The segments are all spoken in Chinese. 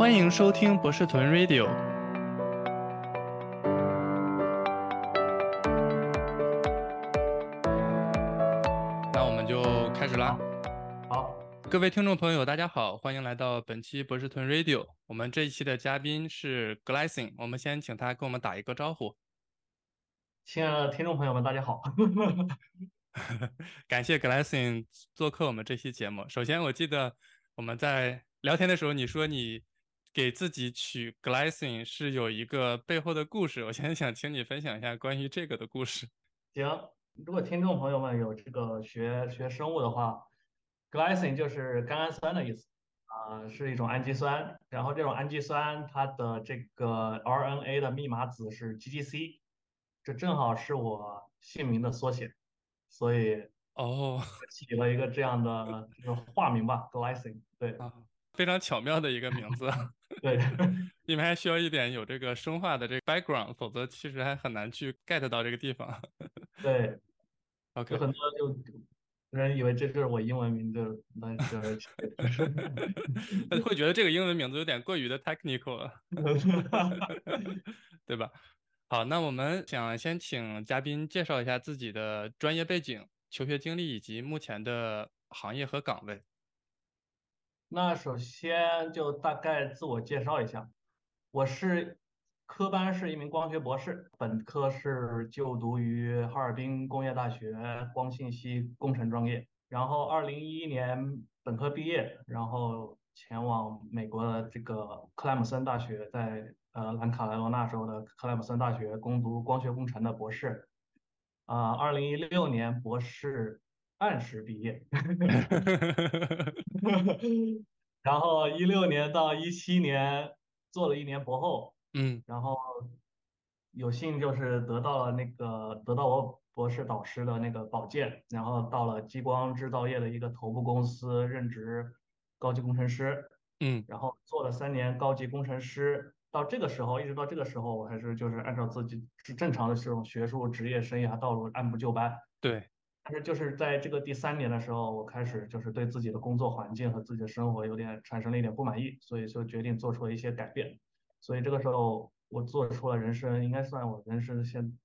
欢迎收听博士屯 Radio。那我们就开始啦。好，各位听众朋友，大家好，欢迎来到本期博士屯 Radio。我们这一期的嘉宾是 Glassing，我们先请他跟我们打一个招呼。亲爱的听众朋友们，大家好。感谢 Glassing 做客我们这期节目。首先，我记得我们在聊天的时候，你说你给自己取 Glassing 是有一个背后的故事，我现在想请你分享一下关于这个的故事。行，如果听众朋友们有这个学学生物的话，glycine 就是甘氨酸的意思啊、是一种氨基酸。然后这种氨基酸它的这个 RNA 的密码子是 GGC，这正好是我姓名的缩写，所以哦，起了一个这样的这个化名吧，glycine。对啊，非常巧妙的一个名字，对，你们还需要一点有这个生化的这个 background，否则其实还很难去 get 到这个地方。对，OK，有很多就人以为这就是我英文名字，那是会觉得这个英文名字有点过于的 technical 了，对吧？好，那我们想先请嘉宾介绍一下自己的专业背景、求学经历以及目前的行业和岗位。那首先就大概自我介绍一下，我是科班是一名光学博士，本科是就读于哈尔滨工业大学光信息工程专业，然后二零一一年本科毕业，然后前往美国的这个克莱姆森大学，在呃南卡莱罗纳州的克莱姆森大学攻读光学工程的博士，啊、二零一六年博士按时毕业。然后一六年到一七年做了一年博后，嗯然后有幸就是得到了那个得到我博士导师的那个保荐，然后到了激光制造业的一个头部公司任职高级工程师，嗯然后做了三年高级工程师。到这个时候，一直到这个时候，我还是就是按照自己是正常的这种学术职业生涯道路按部就班。对，但是就是在这个第三年的时候，我开始就是对自己的工作环境和自己的生活有点产生了一点不满意，所以就决定做出了一些改变。所以这个时候，我做出了人生应该算我人生现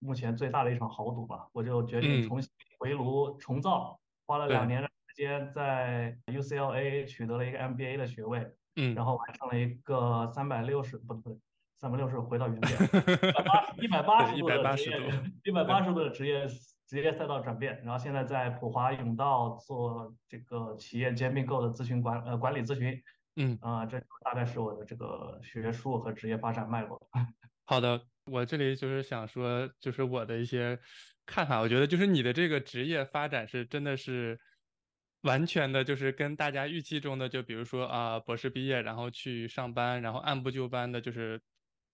目前最大的一场豪赌吧。我就决定嗯重新回炉重造，花了两年的时间在 UCLA 取得了一个 MBA 的学位，嗯然后完成了一个三百六十不对不对，三百六十回到原点，一百八十度的职业180度，一百八十度的职业职业赛道转变，然后现在在普华永道做这个企业兼并购的咨询管呃管理咨询，嗯。啊、这大概是我的这个学术和职业发展脉络。好的，我这里就是想说，就是我的一些看法。我觉得就是你的这个职业发展是真的是完全的，就是跟大家预期中的，就比如说啊，博士毕业然后去上班，然后按部就班的，就是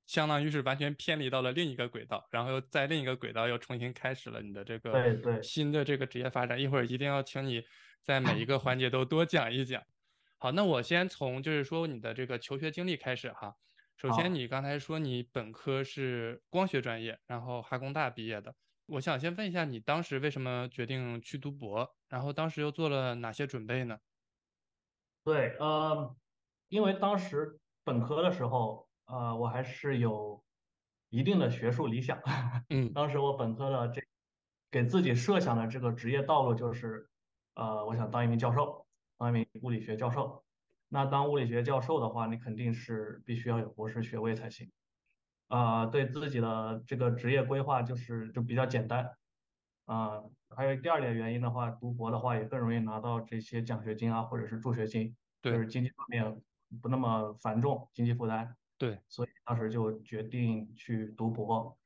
相当于是完全偏离到了另一个轨道，然后又在另一个轨道又重新开始了你的这个新的这个职业发展。一会儿一定要请你在每一个环节都多讲一讲。好，那我先从就是说你的这个求学经历开始哈。首先，你刚才说你本科是光学专业，然后哈工大毕业的。我想先问一下，你当时为什么决定去读博？然后当时又做了哪些准备呢？对，呃，因为当时本科的时候，呃，我还是有一定的学术理想。嗯当时我本科的这给自己设想的这个职业道路就是，呃，我想当一名教授，当一名物理学教授。那当物理学教授的话，你肯定是必须要有博士学位才行。啊、对自己的这个职业规划就是就比较简单。啊、还有第二点原因的话，读博的话也更容易拿到这些奖学金啊，或者是助学金，就是经济方面不那么繁重，经济负担。对，所以当时就决定去读博。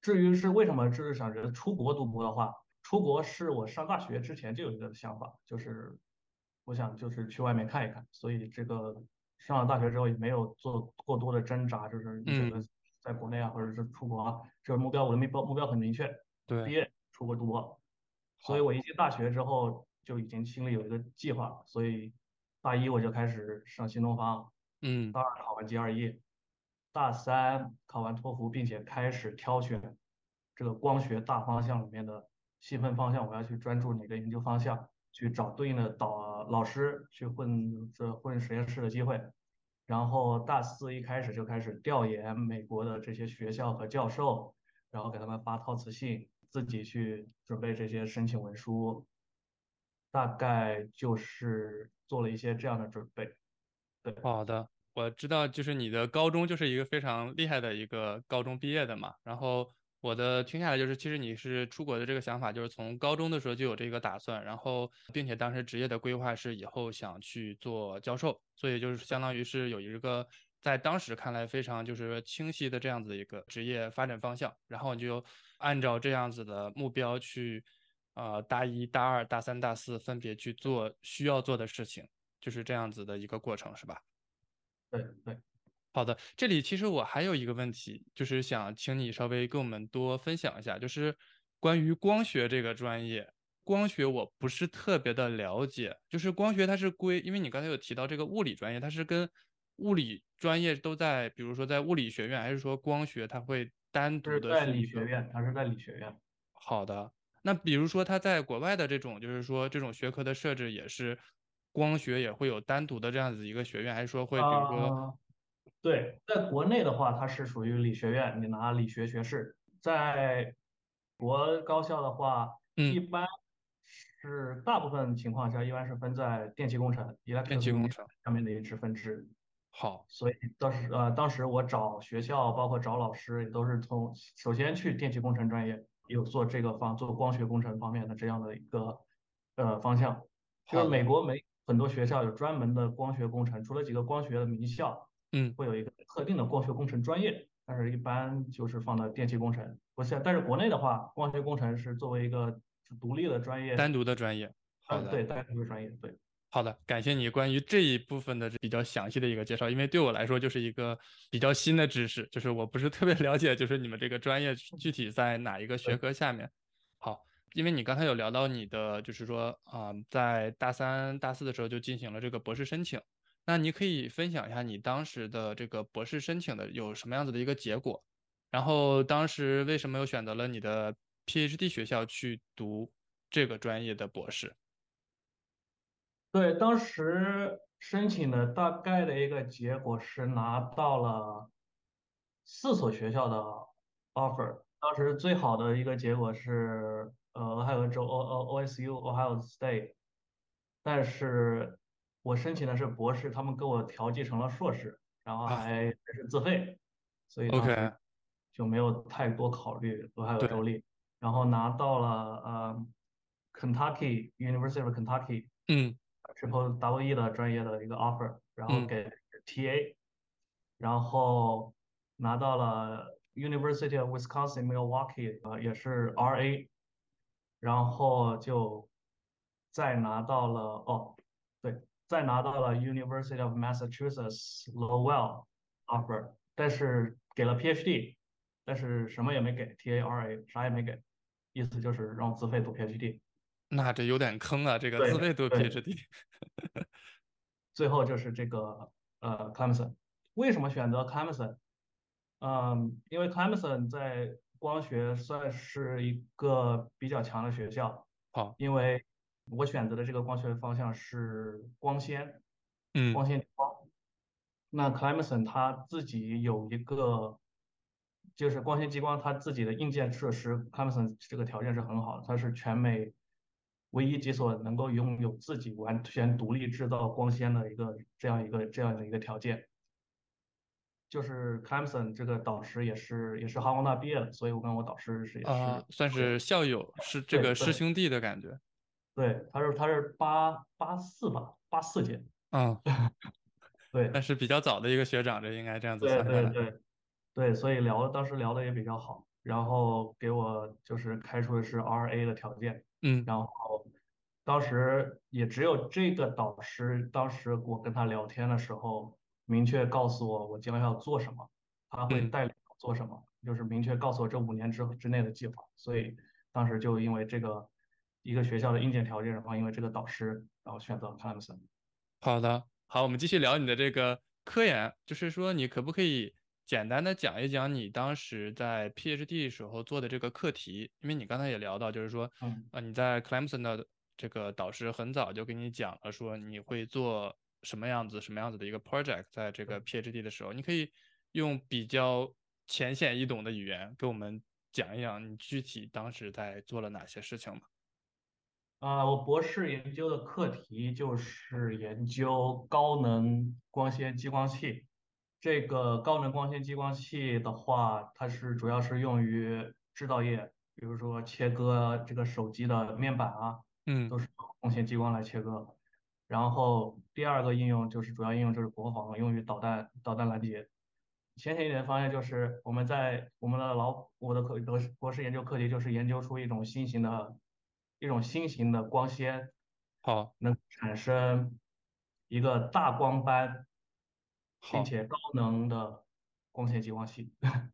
至于是为什么就是想着出国读博的话，出国是我上大学之前就有一个想法，就是我想就是去外面看一看，所以这个上了大学之后也没有做过多的挣扎，就是你觉得嗯在国内啊，或者是出国啊，这个目标我的目标目标很明确，对毕，业出国读博。所以我一进大学之后就已经心里有一个计划，所以大一我就开始上新东方，嗯大二考完 GRE，大三考完托福，并且开始挑选这个光学大方向里面的细分方向，我要去专注哪个研究方向，去找对应的导老师去混这混实验室的机会。然后大四一开始就开始调研美国的这些学校和教授，然后给他们发套词信，自己去准备这些申请文书，大概就是做了一些这样的准备。好的，我知道，就是你的高中就是一个非常厉害的一个高中毕业的嘛，然后。我的听下来就是，其实你是出国的这个想法，就是从高中的时候就有这个打算，然后并且当时职业的规划是以后想去做教授，所以就是相当于是有一个在当时看来非常就是清晰的这样子一个职业发展方向，然后你就按照这样子的目标去，呃，大一大二大三大四分别去做需要做的事情，就是这样子的一个过程，是吧？对对。好的，这里其实我还有一个问题，就是想请你稍微跟我们多分享一下，就是关于光学这个专业，光学我不是特别的了解，就是光学它是归，因为你刚才有提到这个物理专业，它是跟物理专业都在，比如说在物理学院，还是说光学它会单独的？在理学院，它是在理学院。好的，那比如说它在国外的这种，就是说这种学科的设置也是光学也会有单独的这样子一个学院，还是说会比如说？对，在国内的话，它是属于理学院，你拿理学学士；在国高校的话，一般是大部分情况下，一般是分在电气工程、电气工程上面的一支分支。好，所以当时呃，当时我找学校，包括找老师，也都是从首先去电气工程专业，有做这个方做光学工程方面的这样的一个呃方向。就是美国没很多学校有专门的光学工程，除了几个光学的名校。嗯，会有一个特定的光学工程专业，但是一般就是放到电气工程。不是，但是国内的话，光学工程是作为一个独立的专业，单独的专业。好的，对，单独的专业。对，好的，感谢你关于这一部分的比较详细的一个介绍，因为对我来说就是一个比较新的知识，就是我不是特别了解，就是你们这个专业具体在哪一个学科下面。因为你刚才有聊到你的，就是说啊，在大三、大四的时候就进行了这个博士申请。那你可以分享一下你当时的这个博士申请的有什么样子的一个结果，然后当时为什么又选择了你的 PhD 学校去读这个专业的博士？对，当时申请的大概的一个结果是拿到了四所学校的 offer，当时最好的一个结果是呃还有州 O O OSU Ohio State，但是。我申请的是博士，他们给我调剂成了硕士，然后还是自费，所以 OK 就没有太多考虑俄亥俄州立，然后拿到了呃 Kentucky University of Kentucky，嗯，Triple W E 的专业的一个 offer，然后给 TA，然后拿到了 University of Wisconsin Milwaukee，呃也是 RA，然后就再拿到了哦，对。再拿到了 University of Massachusetts Lowell offer，但是给了 PhD，但是什么也没给，TARA 啥也没给，意思就是让自费读 PhD。那这有点坑啊，这个自费读 PhD。最后就是这个呃 Clemson，为什么选择 Clemson？嗯，因为 Clemson 在光学算是一个比较强的学校。好，因为。我选择的这个光学方向是光纤，嗯，光纤光。那 Clemson 它自己有一个，就是光纤激光，它自己的硬件设施，Clemson 这个条件是很好的，它是全美唯一几所能够拥有自己完全独立制造光纤的一个这样一个这样的一个条件。就是 Clemson 这个导师也是也是哈工大毕业的，所以我跟我导师是也是算是校友，是这个师兄弟的感觉。对，他是他是八八四吧，八四届。嗯，对，但是比较早的一个学长，这应该这样子算对对对，对，所以聊当时聊的也比较好，然后给我就是开出的是 RA 的条件。嗯，然后当时也只有这个导师，当时我跟他聊天的时候，明确告诉我我将来要做什么，他会带领我做什么，就是明确告诉我这五年之之内的计划。所以当时就因为这个。一个学校的硬件条件，然后因为这个导师，然后选择了 Clemson。好的，好，我们继续聊你的这个科研，就是说你可不可以简单的讲一讲你当时在 PhD 时候做的这个课题？因为你刚才也聊到，就是说，嗯，呃，你在 Clemson 的这个导师很早就跟你讲了，说你会做什么样子、什么样子的一个 project，在这个 PhD 的时候，你可以用比较浅显易懂的语言给我们讲一讲你具体当时在做了哪些事情吗？啊，我博士研究的课题就是研究高能光纤激光器。这个高能光纤激光器的话，它是主要是用于制造业，比如说切割这个手机的面板啊，嗯，都是用光纤激光来切割。然后第二个应用就是主要应用就是国防，用于导弹导弹拦截。浅显一点的方向就是我们在我们的老我的课博士博士研究课题就是研究出一种新型的。一种新型的光纤，好，能产生一个大光斑，并且高能的光纤激光器。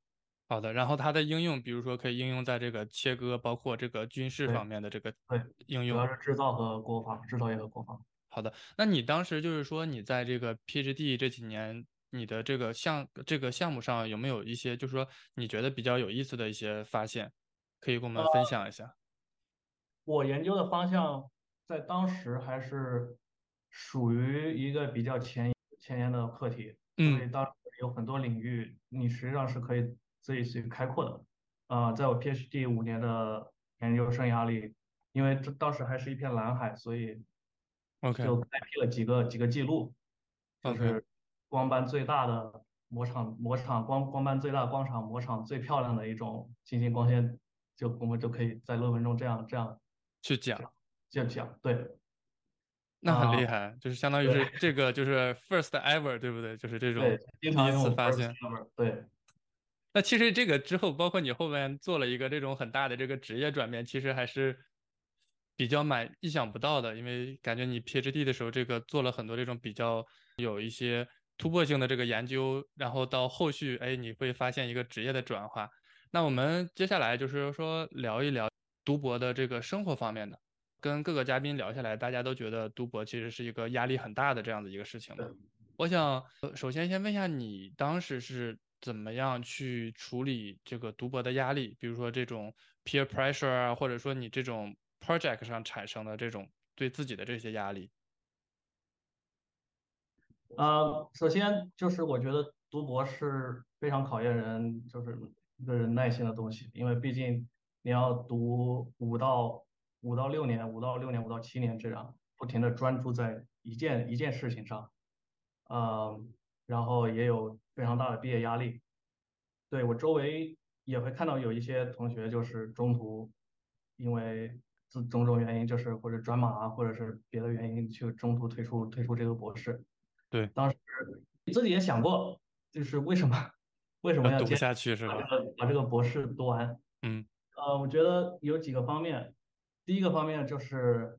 好的，然后它的应用，比如说可以应用在这个切割，包括这个军事方面的这个对应用，主要是制造和国防，制造业和国防。好的，那你当时就是说你在这个 PhD 这几年，你的这个项这个项目上有没有一些，就是说你觉得比较有意思的一些发现，可以跟我们分享一下？我研究的方向在当时还是属于一个比较前前沿的课题，所以当时有很多领域你实际上是可以自己去开阔的。啊，在我 PhD 五年的研究生涯里，因为这当时还是一片蓝海，所以 OK 就开辟了几个几个记录，就是光斑最大的模场模场光光斑最大光场模场最漂亮的一种新型光纤，就我们就可以在论文中这样这样。去讲，就讲，对，那很厉害，就是相当于是这个就是 first ever，对不对？就是这种第一次发现，对。那其实这个之后，包括你后面做了一个这种很大的这个职业转变，其实还是比较蛮意想不到的，因为感觉你 PhD 的时候，这个做了很多这种比较有一些突破性的这个研究，然后到后续，哎，你会发现一个职业的转化。那我们接下来就是说聊一聊。读博的这个生活方面的，跟各个嘉宾聊下来，大家都觉得读博其实是一个压力很大的这样的一个事情。我想首先先问一下你当时是怎么样去处理这个读博的压力，比如说这种 peer pressure 啊，或者说你这种 project 上产生的这种对自己的这些压力。呃，首先就是我觉得读博是非常考验人，就是一个人耐心的东西，因为毕竟。你要读五到五到六年，五到六年，五到七年这样，不停的专注在一件一件事情上，呃，然后也有非常大的毕业压力。对我周围也会看到有一些同学就是中途因为自种种原因，就是或者转码啊，或者是别的原因，去中途退出退出这个博士。对，当时自己也想过，就是为什么为什么要读下去是吧？把这个博士读完，嗯。呃，我觉得有几个方面。第一个方面就是，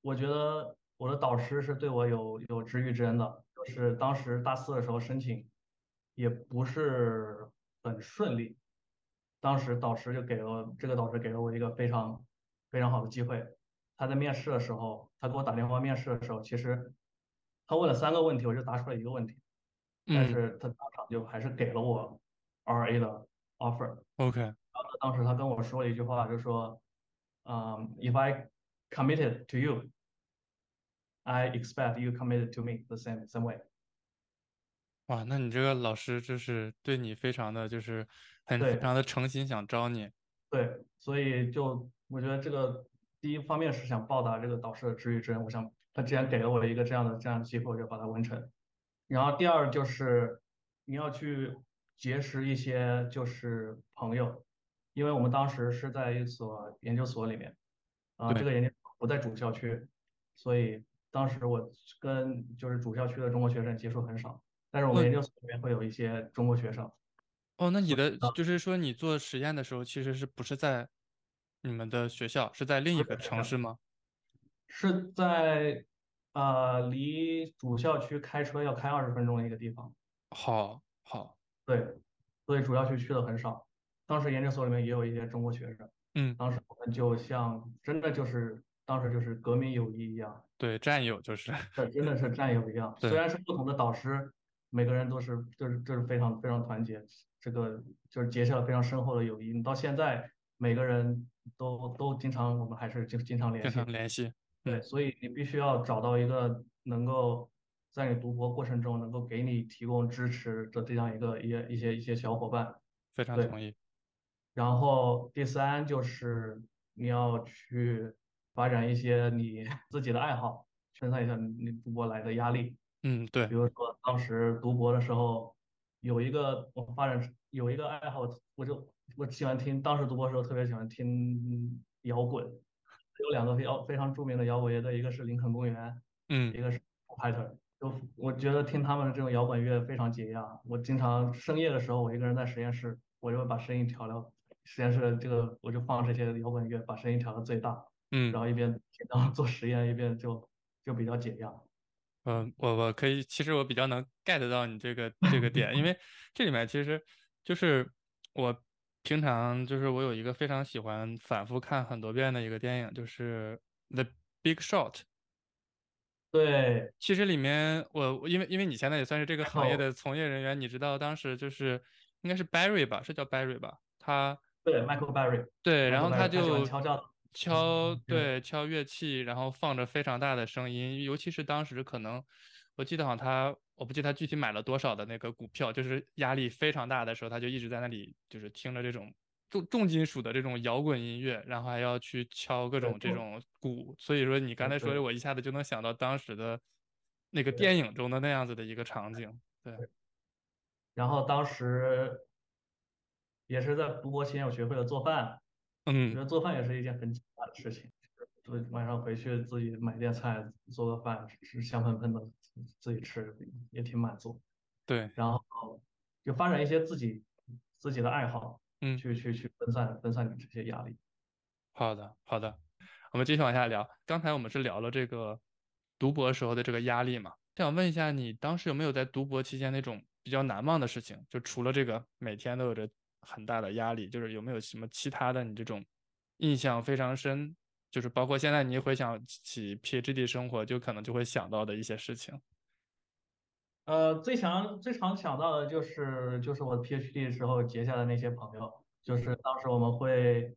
我觉得我的导师是对我有有知遇之恩的。就是当时大四的时候申请，也不是很顺利。当时导师就给了这个导师给了我一个非常非常好的机会。他在面试的时候，他给我打电话面试的时候，其实他问了三个问题，我就答出了一个问题，但是他当场就还是给了我 RA 的 offer。OK。当时他跟我说了一句话，就说，嗯，If I committed to you, I expect you committed to me the same same way。哇，那你这个老师就是对你非常的就是很非常的诚心想招你。对，所以就我觉得这个第一方面是想报答这个导师的知遇之恩，我想他既然给了我一个这样的这样的机会，我就把它完成。然后第二就是你要去结识一些就是朋友。因为我们当时是在一所研究所里面，啊，这个研究所不在主校区，所以当时我跟就是主校区的中国学生接触很少。但是我们研究所里面会有一些中国学生。哦，那你的就是说你做实验的时候，其实是不是在你们的学校，是在另一个城市吗？是在呃离主校区开车要开二十分钟的一个地方。好，好，对，所以主校区去的很少。当时研究所里面也有一些中国学生，嗯，当时我们就像真的就是当时就是革命友谊一样，对，战友就是，这真的是战友一样。虽然是不同的导师，每个人都是就是就是非常非常团结，这个就是结下了非常深厚的友谊。你到现在每个人都都经常，我们还是经经常联系，联系。对，所以你必须要找到一个能够在你读博过程中能够给你提供支持的这样一个一些一些一些小伙伴。非常同意。然后第三就是你要去发展一些你 自己的爱好，分散一下你读博来的压力。嗯，对比，如说当时读博的时候，有一个我发展有一个爱好，我就我喜欢听，当时读博的时候特别喜欢听摇滚，有两个非常非常著名的摇滚乐队，一个是林肯公园，嗯一个是 Fighter。就我觉得听他们的这种摇滚乐非常解压。我经常深夜的时候，我一个人在实验室，我就会把声音调到实验室的这个，我就放这些摇滚乐，把声音调到最大，然嗯。后一边然后做实验，一边就就比较解压。嗯，我我可以，其实我比较能 get 到你这个这个点，因 为这里面其实就是我平常就是我有一个非常喜欢反复看很多遍的一个电影，就是《The Big Short》。对，其实里面我我因为因为你现在也算是这个行业的从业人员，你知道当时就是应该是 Barry 吧，是叫 Barry 吧？他对，Michael Barry 对，然后他就敲对，敲乐器，然后放着非常大的声音，尤其是当时可能，我记得好像他，我不记得他具体买了多少的那个股票，就是压力非常大的时候，他就一直在那里，就是听着这种重重金属的这种摇滚音乐，然后还要去敲各种这种鼓，所以说你刚才说的，我一下子就能想到当时的那个电影中的那样子的一个场景，对，然后当时也是在读博期间，我学会了做饭。嗯，得做饭也是一件很简单的事情，就是晚上回去自己买点菜，做个饭，吃香喷喷的，自己吃也挺满足。对，然后就发展一些自己自己的爱好，嗯。去去去分散分散你这些压力。好的，好的，我们继续往下聊。刚才我们是聊了这个读博时候的这个压力嘛，想问一下，你当时有没有在读博期间那种比较难忘的事情？就除了这个每天都有着很大的压力，就是有没有什么其他的你这种印象非常深，就是包括现在你回想起 PhD 生活，就可能就会想到的一些事情。呃，最想最常想到的就是就是我 PhD 时候结下的那些朋友，就是当时我们会，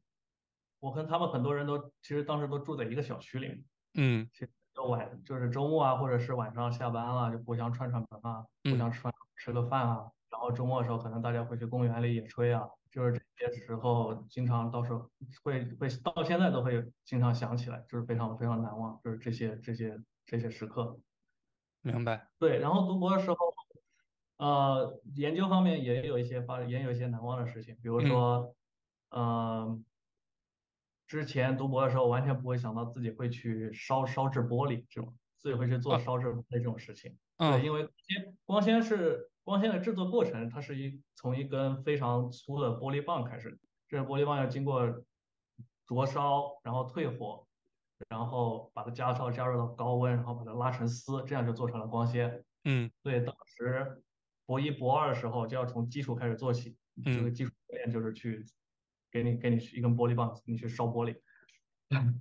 我跟他们很多人都其实当时都住在一个小区里面。嗯其实就晚就是周末啊，或者是晚上下班了，就互相串串门啊，互嗯相吃饭吃个饭啊。然后周末的时候，可能大家会去公园里野炊啊，就是这些时候，经常到时候会会到现在都会经常想起来，就是非常非常难忘，就是这些这些这些时刻。明白。对，然后读博的时候，呃，研究方面也有一些发，也有一些难忘的事情，比如嗯说，嗯、之前读博的时候完全不会想到自己会去烧烧制玻璃这种，自己会去做啊烧制玻璃这种事情。对，嗯因为光纤光纤是光纤的制作过程，它是一从一根非常粗的玻璃棒开始，这个玻璃棒要经过灼烧，然后退火，然后把它加烧加热到高温，然后把它拉成丝，这样就做成了光纤。嗯所以，当时博一博二的时候就要从基础开始做起，这个嗯基础练就是去给你给你一根玻璃棒，你去烧玻璃。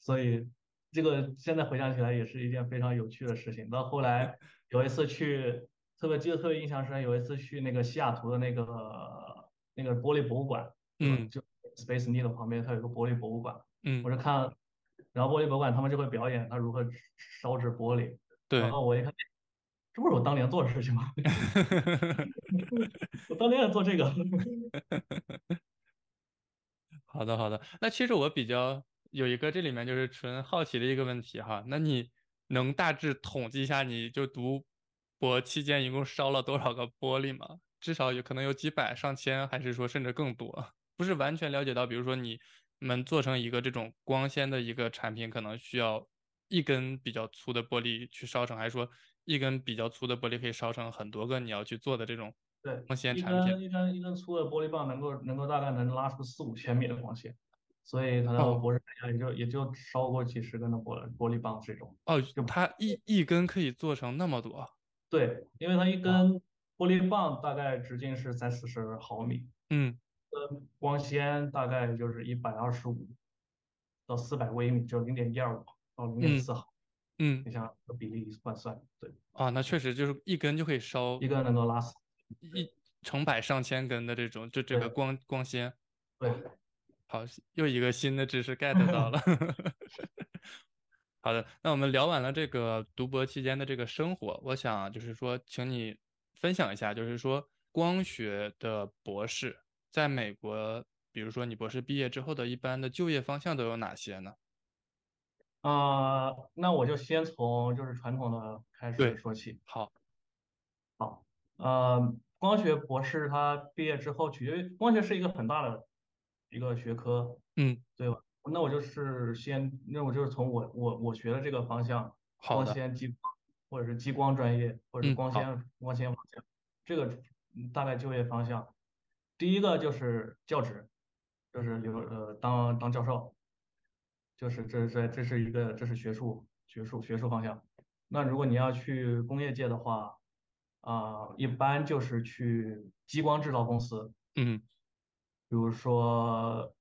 所以这个现在回想起来也是一件非常有趣的事情。到后来有一次去，特别记得特别印象深，有一次去那个西雅图的那个那个玻璃博物馆，嗯就 Space Needle 旁边它有个玻璃博物馆，嗯，我就看，然后玻璃博物馆他们就会表演他如何烧制玻璃，对然。后我一看，这不是我当年做的事情吗？我当年也做这个。好的，好的。那其实我比较有一个这里面就是纯好奇的一个问题哈，那你能大致统计一下，你就读博期间一共烧了多少个玻璃吗？至少有可能有几百、上千，还是说甚至更多？不是完全了解到，比如说你们做成一个这种光纤的一个产品，可能需要一根比较粗的玻璃去烧成，还是说一根比较粗的玻璃可以烧成很多个你要去做的这种对，光纤产品？根一根一根粗的玻璃棒能够能够大概能拉出四五千米的光纤，所以可能博士也就也就烧过几十根的玻玻璃棒这种。哦，就它一一根可以做成那么多。对，因为它一，根玻璃棒大概直径是三四十毫米，嗯跟光纤大概就是一百二十五到四百微米，就零点一二五到零点嗯四毫，嗯，你想这个比例换算，对，啊，那确实就是一根就可以烧一根能够拉死。一成百上千根的这种，就这个光光纤。对，好，又一个新的知识 get 到了。好的，那我们聊完了这个读博期间的这个生活，我想就是说，请你分享一下，就是说光学的博士在美国，比如说你博士毕业之后的一般的就业方向都有哪些呢？啊、那我就先从就是传统的开始，说起。好，好，呃，光学博士他毕业之后取决于光学是一个很大的一个学科，嗯，对吧？那我就是先，那我就是从我我我学的这个方向，光，纤激光或者是激光专业，或者是光纤光纤方向，这个嗯大概就业方向。第一个就是教职，就是留呃当当教授，就是这这这是一个这是学术学术学术方向。那如果你要去工业界的话，啊、一般就是去激光制造公司，嗯，比如说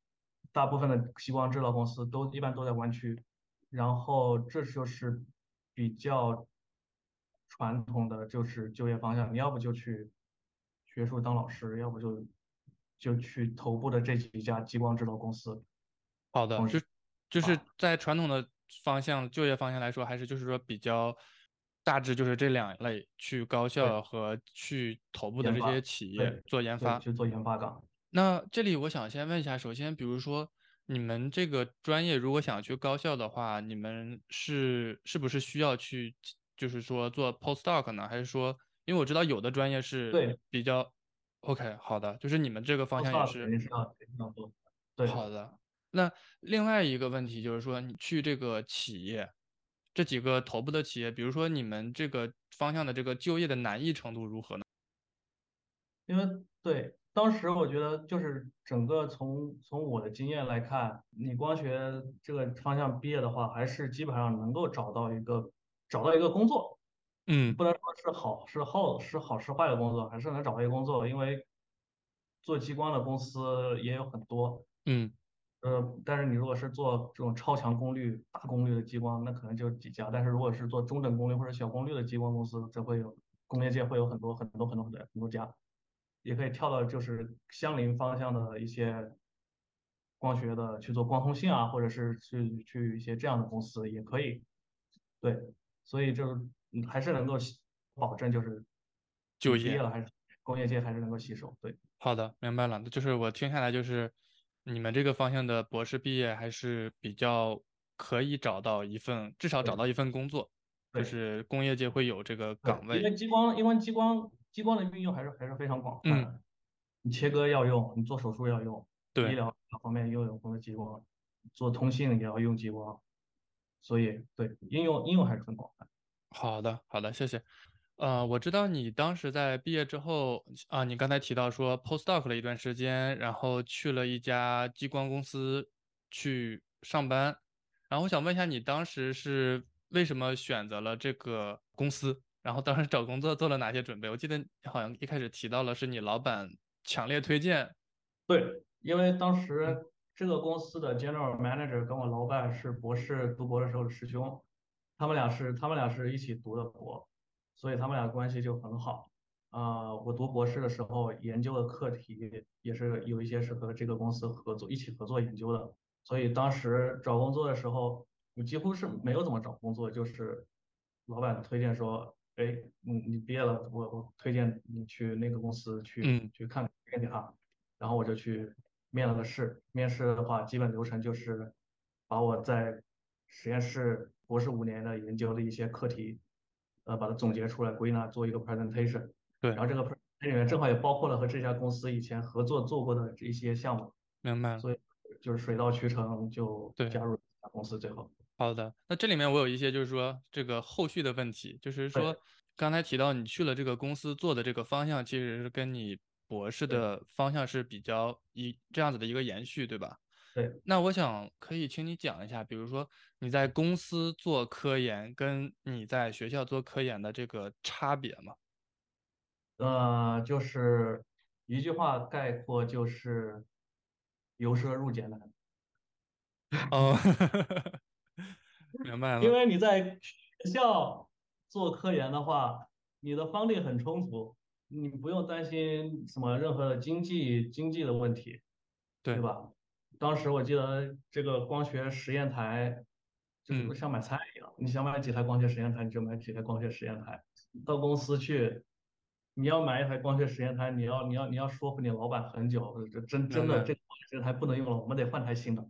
大部分的激光制造公司都一般都在湾区，然后这就是比较传统的就是就业方向，你要不就去学术当老师，要不就就去头部的这几家激光制造公司。好的，就就是啊，在传统的方向就业方向来说，还是就是说比较大致就是这两类，去高，校和去头部的这些，企业做研发。去做研发岗。那这里我想先问一下，首先，比如说你们这个专业如果想去高校的话，你们是是不是需要去，就是说做 postdoc 呢？还是说，因为我知道有的专业是对比较 OK，好的，就是你们这个方向也是要肯定要做的。对。好的。那另外一个问题就是说，你去这个企业，这几个头部的企业，比如说你们这个方向的这个就业的难易程度如何呢？因为对，当时我觉得就是整个从从我的经验来看，你光学这个方向毕业的话，还是基本上能够找到一个找到一个工作，嗯。不能说是好是好是好是坏的工作，还是能找到一个工作，因为做激光的公司也有很多，嗯。呃，但是你如果是做这种超强功率、大功率的激光，那可能就几家，但是如果是做中等功率或者小功率的激光公司，这会有工业界会有很多很多很多很多很多家。也可以跳到就是相邻方向的一些光学的去做光通信啊，或者是去去一些这样的公司也可以。对，所以就是嗯还是能够保证就是就业了还是工业界还是能够吸收。对好的，明白了。就是我听下来，就是你们这个方向的博士毕业还是比较可以找到一份，至少找到一份工作，就是工业界会有这个，岗位。因为激光因为激光激光的运用还是还是非常广泛嗯，的，你切割要用，你做手术要用，医，疗方面又有用激光，做通信也要用激光，所以对应用应用还是很广泛。好的，好的，谢谢。呃，我知道你当时在毕业之后啊，你刚才提到说 postdoc 了一段时间，然后去了一家激光公司去上班，然后我想问一下，你当时是为什么选择了这个公司？然后当时找工作做了哪些准备？我记得好像一开始提到了是你老板强烈推荐，对，因为当嗯时这个公司的 general manager 跟我老板是博士，读博的时候的师兄，他们俩是他们俩是一起读的博，所以他们俩关系就很好。啊、我读博士的时候研究的课题也是有一些是和这个公司合作一起合作研究的，所以当时找工作的时候，我几乎是没有怎么找工作，就是老板推荐说，哎，你你毕业了，我我推荐你去那个公司去嗯去看看看他。然后我就去面了个试。面试的话，基本流程就是把我在实验室博士五年的研究的一些课题，呃，把它总结出来，归纳做一个 presentation。对，然后这个 presentation 里面正好也包括了和这家公司以前合作做过的这些项目，明白了。所以就是水到渠成就。加入这家公司最后。好的，那这里面我有一些就是说这个后续的问题，就是说刚才提到你去了这个公司做的这个方向，其实是跟你博士的方向是比较一这样子的一个延续，对吧？对，那我想可以请你讲一下，比如说你在公司做科研跟你在学校做科研的这个差别吗？呃，就是一句话概括就是由奢入俭难。哦，明白了因，为你在学校做科研的话，你的 funding 很充足，你不用担心什么任何的经济经济的问题，对对，吧？当时我记得这个光学实验台就是嗯像买菜一样，你想买几台光学实验台，你就买几台光学实验台。到公司去，你要买一台光学实验台，你要你要你要说服你老板很久，这真真的这个光学实验台不能用了，我们得换台新的。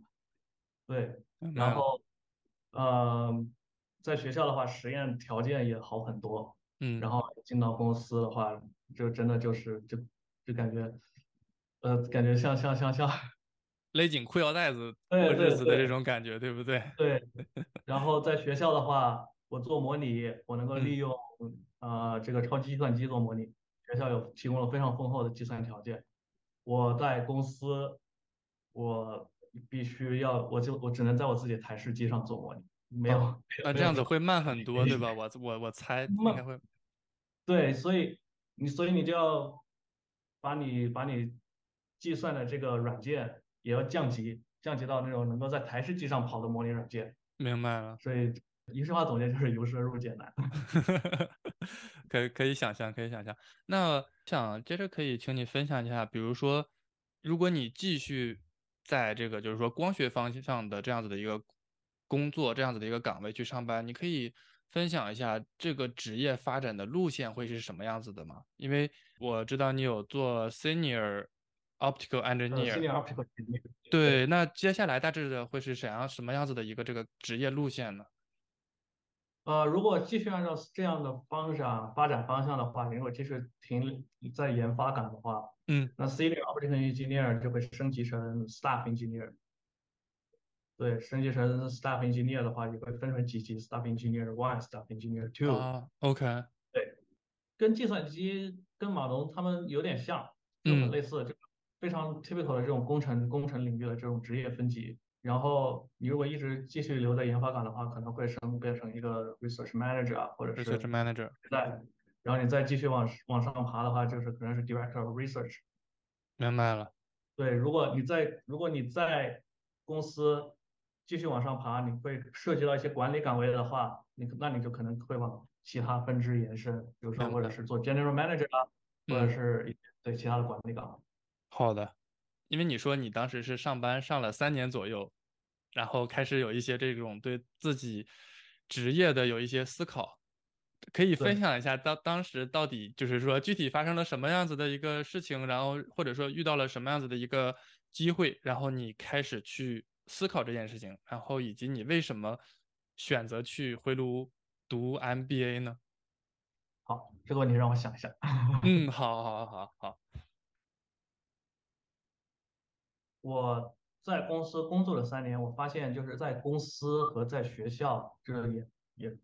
对，然后，呃，在学校的话，实验条件也好很多。嗯，然后进到公司的话，就真的就是就就感觉，呃，感觉像像像像 勒紧裤腰带子过日子的这种感觉，对不对？对。然后在学校的话，我做模拟，我能够利用呃这个超级计算机做模拟，学校有提供了非常丰厚的计算条件。我在公司，我必须要，我就我只能在我自己台式机上做模拟。没有，那这样子会慢很多，对吧？我我我猜应该会。对，所以你所以你就要把你把你计算的这个软件也要降级，降级到那种能够在台式机上跑的模拟软件。明白了。所以一句话总结就是由奢入俭难。可以可以想象，可以想象。那想接着可以请你分享一下，比如说，如果你继续在这个就是说光学方向的这样子的一个。工作这样子的一个岗位去上班，你可以分享一下这个职业发展的路线会是什么样子的吗？因为我知道你有做 senior optical engineer，对，那接下来大致的会是怎样什么样子的一个这个职业路线呢？呃，如果继续按照这样的方向发展方向的话，如果继续停在研发岗的话，嗯，那 Senior Operation engineer 就会升级成 staff engineer。对，升级成 staff engineer 的话，也会分成几级，staff engineer one，staff engineer two。啊，OK。对，跟计算机跟码农他们有点像，就很类似，就非常 typical 的这种工程工程领域的这种职业分级。然后你如果一直继续留在研发岗的话，可能会升变成一个 research manager 啊，或者是 research manager。对，然后你再继续往往上爬的话，就是可能是 director of research。明白了。对，如果你在如果你在公司。继续往上爬，你会涉及到一些管理岗位的话，你那你就可能会往其他分支延伸，比如说或者是做 general manager 啊，或者是对其他的管理岗。好的，因为你说你当时是上班上了三年左右，然后开始有一些这种对自己职业的有一些思考，可以分享一下当当时到底就是说具体发生了什么样子的一个事情，然后或者说遇到了什么样子的一个机会，然后你开始去。思考这件事情，然后以及你为什么选择去回炉读 MBA 呢？好，这个问题让我想一下。嗯，好，好，好，好。我在公司工作了三年，我发现就是在公司和在学校，这也也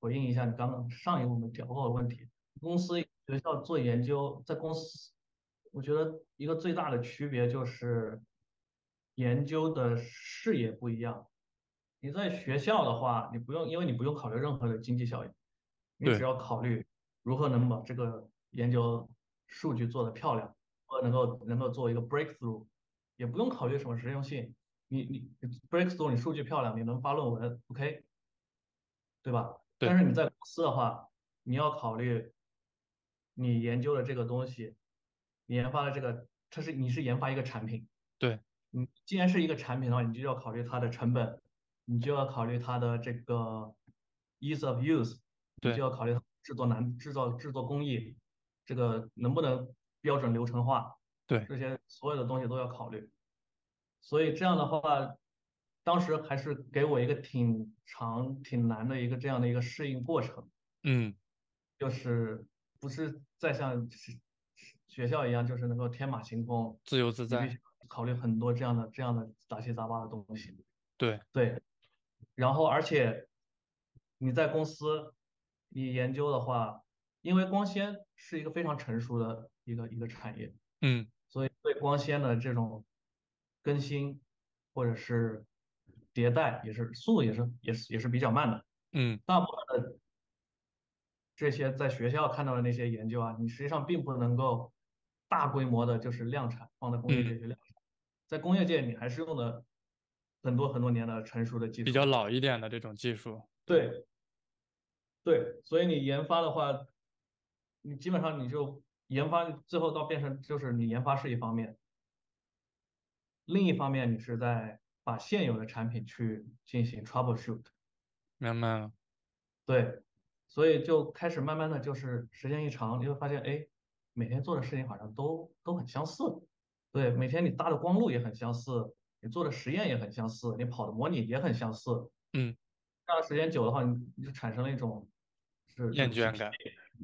回应一下你刚刚上一个我们聊过的问题。公司学校做研究，在公司，我觉得一个最大的区别就是。研究的视野不一样。你在学校的话，你不用，因为你不用考虑任何的经济效益，你只要考虑如何能把这个研究数据做得漂亮，或能够能够做一个 breakthrough，也不用考虑什么实用性。你你 breakthrough，你数据漂亮，你能发论文，OK，对吧？但是你在公司的话，你要考虑你研究的这个东西，你研发的这个，它是你是研发一个产品，对。你既然是一个产品的话，你就要考虑它的成本，你就要考虑它的这个 ease of use，你就要考虑制作难、制造制作工艺，这个能不能标准流程化，对，这些所有的东西都要考虑。所以这样的话，当时还是给我一个挺长、挺难的一个这样的一个适应过程。嗯，就是不是再像学校一样，就是能够天马行空、自由自在。考虑很多这样的这样的杂七杂八的东西，对对，然后而且你在公司你研究的话，因为光纤是一个非常成熟的一个一个产业，嗯，所以对光纤的这种更新或者是迭代也是速度也是也是也是比较慢的，嗯，大部分的这些在学校看到的那些研究啊，你实际上并不能够大规模的就是量产放在工业界去量产。在工业界，你还是用的很多很多年的成熟的技术，比较老一点的这种技术。对，对，所以你研发的话，你基本上你就研发最后到变成就是你研发是一方面，另一方面你是在把现有的产品去进行 troubleshoot，明白了。对，所以就开始慢慢的就是时间一长，你会发现，哎，每天做的事情好像都都很相似。对，每天你搭的光路也很相似，你做的实验也很相似，你跑的模拟也很相似。嗯，这样时间久的话，你你就产生了一种是厌倦感，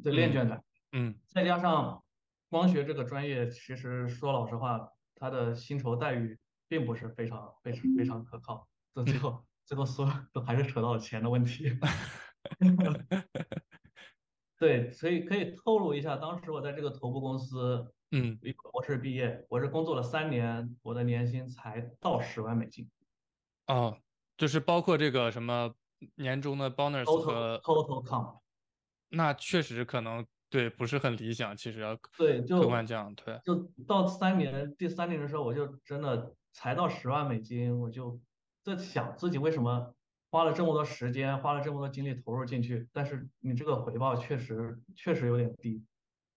对厌倦感。嗯，再加上光学这个专业，其实说老实话，它的薪酬待遇并不是非常非常非常可靠。到最后，最后所有都还是扯到了钱的问题。对，所以可以透露一下，当时我在这个头部公司。嗯，博士毕业，我是工作了三年，我的年薪才到十万美金。哦，就是包括这个什么年终的 bonus 和 total comp。那确实可能对不是很理想，其实要对就客观讲，对，就到三年第三年的时候，我就真的才到十万美金，我就在想自己为什么花了这么多时间，花了这么多精力投入进去，但是你这个回报确实确实有点低。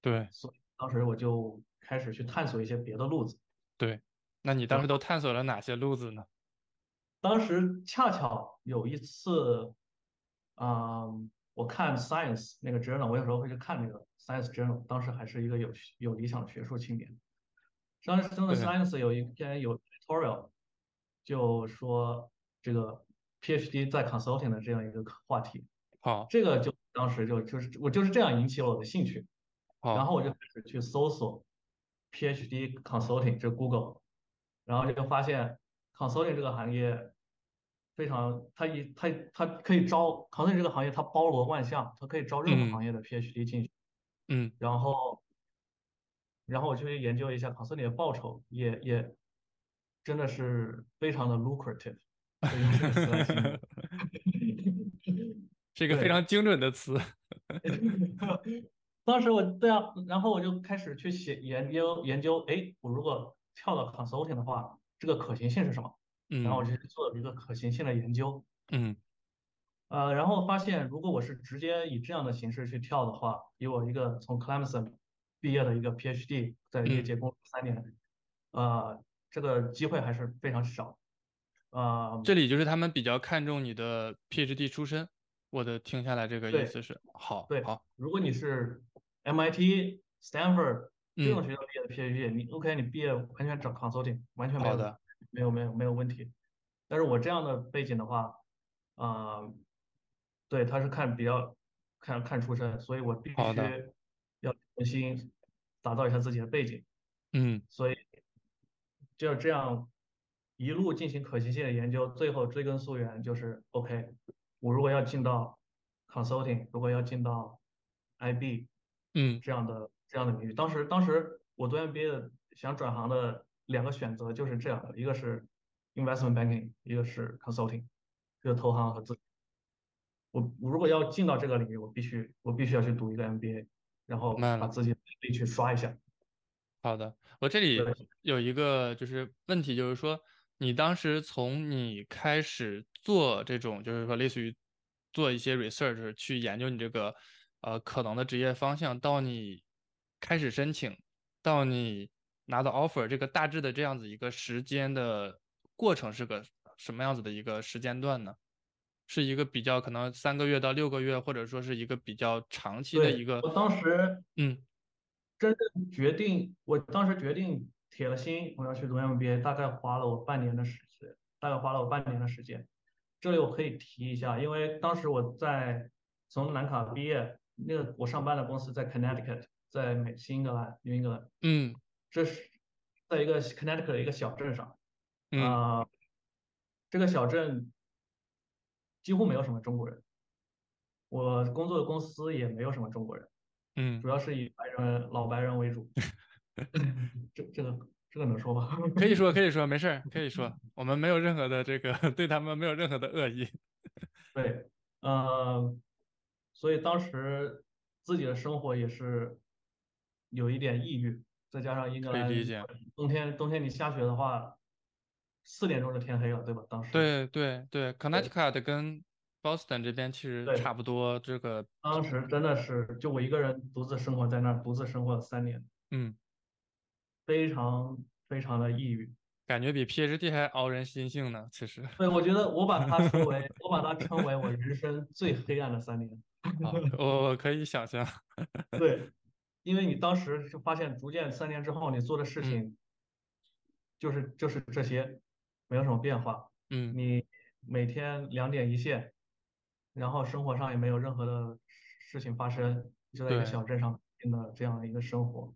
对，所以。当时我就开始去探索一些别的路子。对，那你当时都探索了哪些路子呢？当时恰巧有一次，嗯，我看 Science 那个 journal，我有时候会去看那个 Science journal。当时还是一个有有理想的学术青年。当时真的 Science 有一篇有 tutorial，就说这个 PhD 在 consulting 的这样一个话题。好，这个就当时就就是我就是这样引起了我的兴趣。然后我就开始去搜索 PhD consulting，这 Google，然后就发现 consulting 这个行业非常，它一它它可以招 consulting 这个行业，它包罗万象，它可以招任何行业的 PhD 进去。嗯。然后，然后我就去研究一下 consulting 的报酬，也也真的是非常的 lucrative。是一个非常精准的词。当时我对啊，然后我就开始去写研究研究，哎，我如果跳到 consulting 的话，这个可行性是什么？嗯，然后我就做了一个可行性的研究。嗯，呃，然后发现如果我是直接以这样的形式去跳的话，以我一个从 Clemson 毕业的一个 PhD，在业界工作三年，呃，这个机会还是非常少。呃，这里就是他们比较看重你的 PhD 出身，我的听下来这个意思是好，对，好，如果你是。MIT、Stanford 这种学校毕业的 PhD，你 OK，你毕业完全找 consulting，完全没有的，没有没有没有问题。但是我这样的背景的话，啊，对，他是看比较看看出身，所以我必须要重新打造一下自己的背景。嗯，所以就要这样一路进行可行性的研究，最后追根溯源就是 OK，我如果要进到 consulting，如果要进到 IB。嗯，这样的这样的领域，当时当时我读 MBA 的想转行的两个选择就是这样的，一个是 investment banking，一个是 consulting，就是投行和自。我我如果要进到这个领域，我必须我必须要去读一个 MBA，然后把自己力去刷一下。好的，我这里有一个就是问题，就是说你当时从你开始做这种，就是说类似于做一些 research 去研究你这个。呃，可能的职业方向到你开始申请，到你拿到 offer 这个大致的这样子一个时间的过程是个什么样子的一个时间段呢？是一个比较可能三个月到六个月，或者说是一个比较长期的一个。我当时嗯，真正决定，我当时决定铁了心我要去读 MBA，大概花了我半年的时间，大概花了我半年的时间。这里我可以提一下，因为当时我在从南卡毕业。那个我上班的公司在 Connecticut，在美新英格兰，New England。嗯，这是在一个 Connecticut 的一个小镇上。啊，这个小镇几乎没有什么中国人。我工作的公司也没有什么中国人。嗯，主要是以白人老白人为主。这这个这个能说吗？可以说可以说没事儿可以说，我们没有任何的这个对他们没有任何的恶意。对，呃。所以当时自己的生活也是有一点抑郁，再加上英格兰冬天，冬天你下雪的话，四点钟就天黑了，对吧？当时对对对，Connecticut 跟 Boston 这边其实差不多。这个当时真的是就我一个人独自生活在那儿，独自生活了三年，嗯，非常非常的抑郁。感觉比 PhD 还熬人心性呢。其实，对，我觉得我把它称为，我把它称为我人生最黑暗的三年。好，我我可以想象。对，因为你当时就发现，逐渐三年之后，你做的事情就是就是这些，没有什么变化。嗯，你每天两点一线，然后生活上也没有任何的事情发生，就在一个小镇上的这样的一个生活。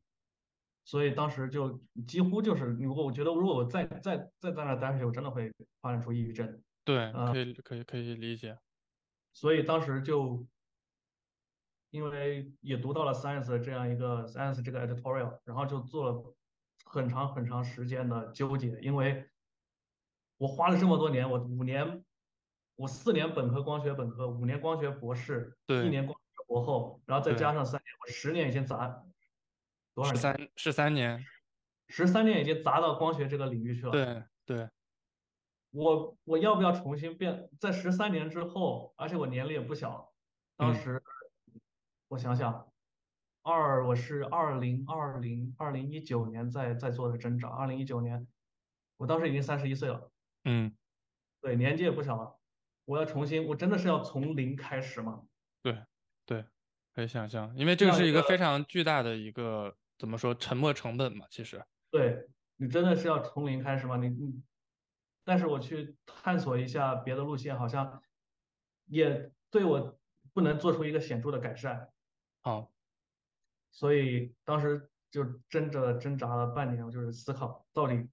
所以当时就几乎就是，如果我觉得如果我再再再在那待下去，我真的会发展出抑郁症。对，可以可以可以理解。所以当时就。因为也读到了 Science 这样一个 Science 这个 editorial，然后就做了很长很长时间的纠结，因为我花了这么多年，我五年，我四年本科光学本科，五年光学博士，对一年光学博后，然后再加上三年，我十年已经砸多少？十三十三年，十三年已经砸到光学这个领域去了。对对，我我要不要重新变？在十三年之后，而且我年龄也不小，当时。我想想，二我是二零二零二零一九年在在做的挣扎，二零一九年，我当时已经三十一岁了，嗯，对，年纪也不小了，我要重新，我真的是要从零开始吗？对，对，可以想象，因为这个是一个非常巨大的一个怎么说沉没成本嘛，其实，对你真的是要从零开始吗？你你，但是我去探索一下别的路线，好像也对我不能做出一个显著的改善。好，所以当时就挣着挣扎了半年，我就是思考到底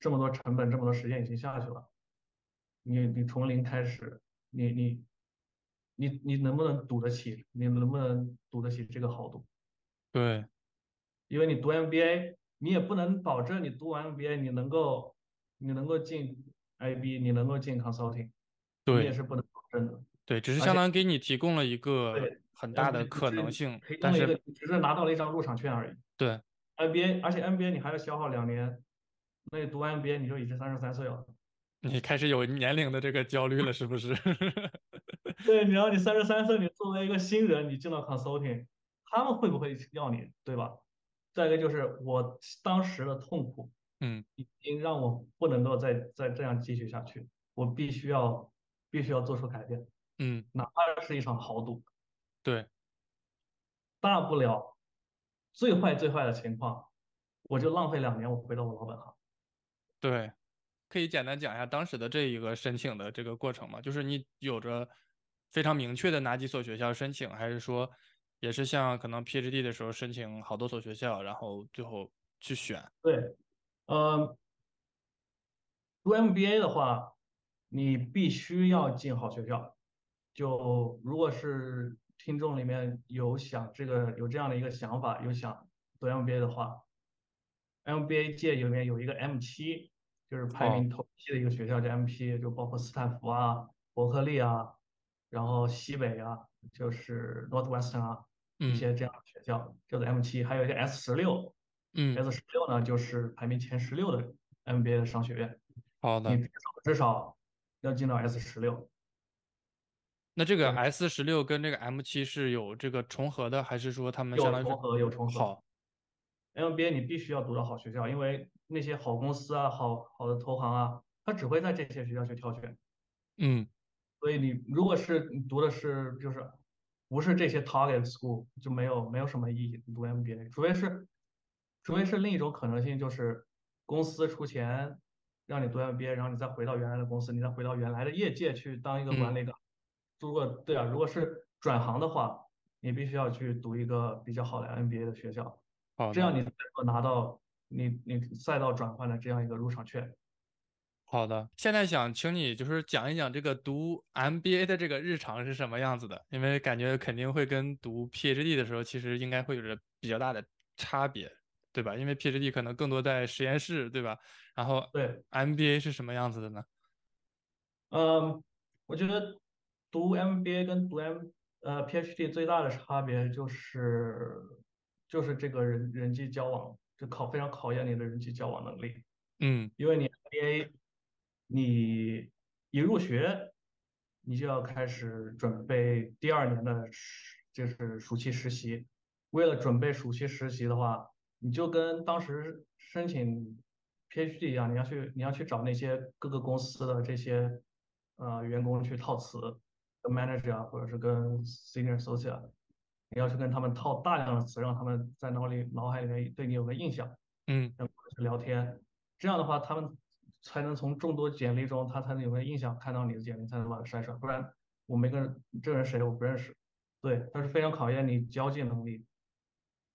这么多成本，这么多时间已经下去了，你你从零开始，你你你你能不能赌得起？你能不能赌得起这个豪赌？对，因为你读 MBA，你也不能保证你读完 MBA 你能够你能够进 IB，你能够进 consulting，对，你也是不能保证的。对，只是相当于给你提供了一个。很大的可能性，但是只是拿到了一张入场券而已。对，NBA，而且 NBA 你还要消耗两年，那你读 NBA 你就已经三十三岁了。你开始有年龄的这个焦虑了，是不是？对，然后你三十三岁，你作为一个新人，你进了 consulting，他们会不会要你，对吧？再一个就是我当时的痛苦，嗯，已经让我不能够再再这样继续下去，我必须要必须要做出改变，嗯，哪怕是一场豪赌。对，大不了最坏最坏的情况，我就浪费两年，我回到我老本行。对，可以简单讲一下当时的这一个申请的这个过程吗？就是你有着非常明确的哪几所学校申请，还是说也是像可能 PhD 的时候申请好多所学校，然后最后去选？对，呃，读 MBA 的话，你必须要进好学校。就如果是。听众里面有想这个有这样的一个想法，有想读 MBA 的话，MBA 界里面有一个 M 七，就是排名头七的一个学校叫 M 七，就包括斯坦福啊、伯克利啊，然后西北啊，就是 Northwestern 啊，一些这样的学校叫做 M 七，还有一个 S 十六，嗯，S 十六呢就是排名前十六的 MBA 的商学院，好的，你至少至少要进到 S 十六。那这个 S 十六跟这个 M 七是有这个重合的，还是说他们有重合？有重合。好，MBA 你必须要读到好学校，因为那些好公司啊、好好的投行啊，他只会在这些学校去挑选。嗯，所以你如果是你读的是就是不是这些 target school，就没有没有什么意义。读 MBA，除非是除非是另一种可能性，就是公司出钱让你读 MBA，然后你再回到原来的公司，你再回到原来的业界去当一个管理岗。如果对啊，如果是转行的话，你必须要去读一个比较好的 MBA 的学校，这样你才能拿到你你赛道转换的这样一个入场券。好的，现在想请你就是讲一讲这个读 MBA 的这个日常是什么样子的，因为感觉肯定会跟读 PhD 的时候其实应该会有着比较大的差别，对吧？因为 PhD 可能更多在实验室，对吧？然后对 MBA 是什么样子的呢？嗯，我觉得。读 MBA 跟读 M 呃 PhD 最大的差别就是就是这个人人际交往，就考非常考验你的人际交往能力。嗯，因为你 MBA 你一入学，你就要开始准备第二年的就是暑期实习。为了准备暑期实习的话，你就跟当时申请 PhD 一样，你要去你要去找那些各个公司的这些呃员工去套词，跟 manager 啊，或者是跟 senior associate，你要去跟他们套大量的词，让他们在脑里脑海里面对你有个印象，嗯。然后去聊天，这样的话他们才能从众多简历中，他才能有个印象，看到你的简历才能把它筛出来，不然我没个人这人谁我不认识，对，它是非常考验你交际能力，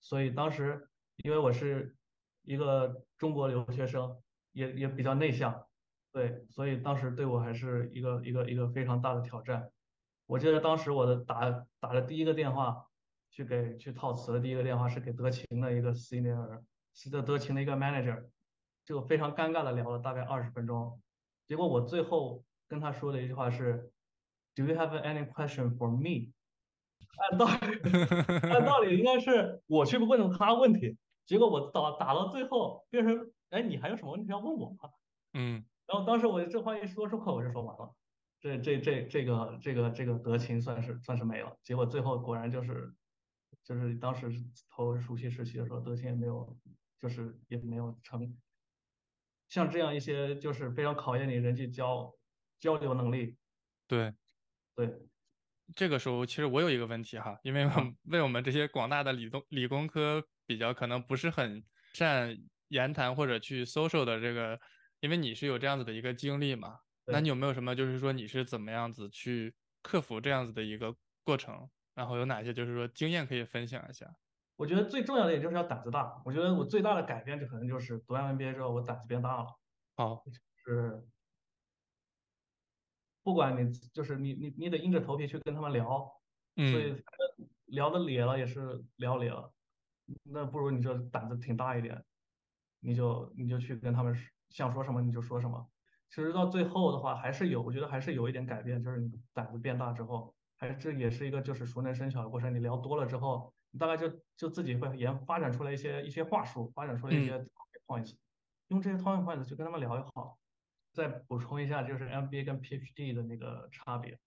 所以当时因为我是一个中国留学生，也也比较内向，对，所以当时对我还是一个一个一个非常大的挑战。我记得当时我的打打的第一个电话，去给去套词的第一个电话是给德勤的一个 senior，是德德勤的一个 manager，就非常尴尬的聊了大概二十分钟，结果我最后跟他说的一句话是，Do you have any question for me？按道理按道理应该是我去问他问题，结果我打打到最后变成，哎，你还有什么问题要问我吗？嗯。然后当时我这话一说出口，我就说完了，这这这这个这个这个德勤算是算是没了。结果最后果然就是就是当时投暑期实习的时候，德勤也没有就是也没有成。像这样一些就是非常考验你人际交交流能力，对。对，这个时候，其实我有一个问题哈，因为为我们这些广大的理工理工科比较可能不是很善言谈或者去 social 的这个，因为你是有这样子的一个经历嘛，那你有没有什么就是说你是怎么样子去克服这样子的一个过程？然后有哪些就是说经验可以分享一下？我觉得最重要的也就是要胆子大。我觉得我最大的改变就可能就是读完 MBA 之后，我胆子变大了。好，就是，不管你就是你你你得硬着头皮去跟他们聊，所以嗯聊的咧了也是聊咧了，那不如你就胆子挺大一点，你就你就去跟他们说想说什么你就说什么。其实到最后的话，还是有，我觉得还是有一点改变，就是你胆子变大之后，还这也是一个就是熟能生巧的过程。你聊多了之后，你大概就就自己会研发展出来一些一些话术，发展出来一些 points，用这些 talking points 去跟他们聊就好。再补充一下，就是 MBA 跟 PhD 的那个差别。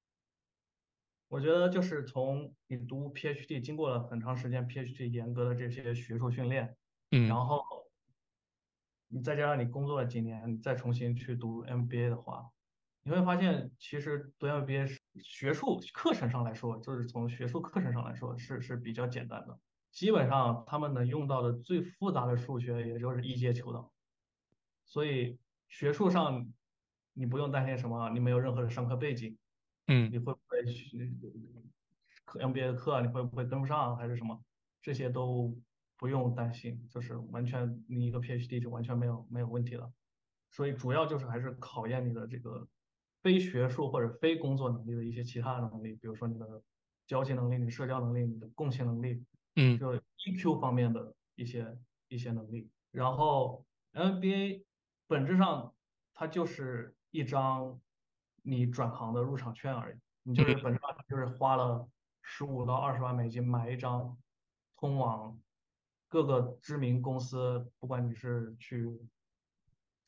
我觉得就是从你读 PhD，经过了很长时间 PhD 严格的这些学术训练，嗯然后你再加上你工作了几年，你再重新去读 MBA 的话，你会发现其实读 MBA 是学术课程上来说，就是从学术课程上来说是是比较简单的，基本上他们能用到的最复杂的数学也就是一阶求导，所以学术上你不用担心什么，你没有任何的上课背景。嗯你会不会去课 MBA 的课，你会不会跟不上，还是什么？这些都不用担心，就是完全你一个 PhD 就完全没有没有问题了。所以主要就是还是考验你的这个非学术或者非工作能力的一些其他能力，比如说你的交际能力、你的社交能力、你的共情能力，嗯就 EQ 方面的一些一些能力。然后 MBA 本质上它就是一张你转行的入场券而已，你就是本质上就是花了十五到二十万美金买一张通往各个知名公司，不管你是去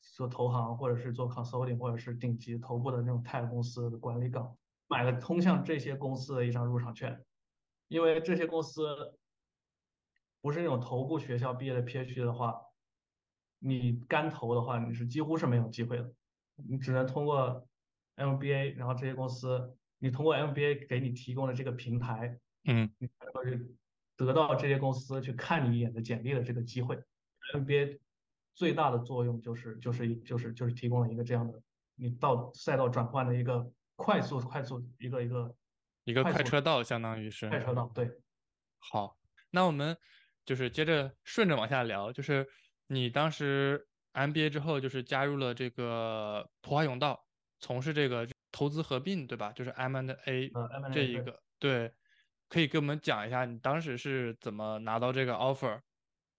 做投行，或者是做 consulting，或者是顶级头部的那种 tech 公司的管理岗，买了通向这些公司的一张入场券，因为这些公司不是那种头部学校毕业的 PhD 的话，你干投的话，你是几乎是没有机会的，你只能通过 MBA，然后这些公司，你通过 MBA 给你提供的这个平台，嗯。你才会得到这些公司去看你一眼的简历的这个机会。NBA 最大的作用就是就是就是就是提供了一个这样的，你到赛道转换的一个快速快速一个一个一个快车道，相当于是快车道，对。好，那我们就是接着顺着往下聊，就是你当时 MBA 之后，就是加入了这个普华永道，从事这个投资合并，对吧？就是 M&A 呃，M&A 这一个，对，可以给我们讲一下你当时是怎么拿到这个 offer，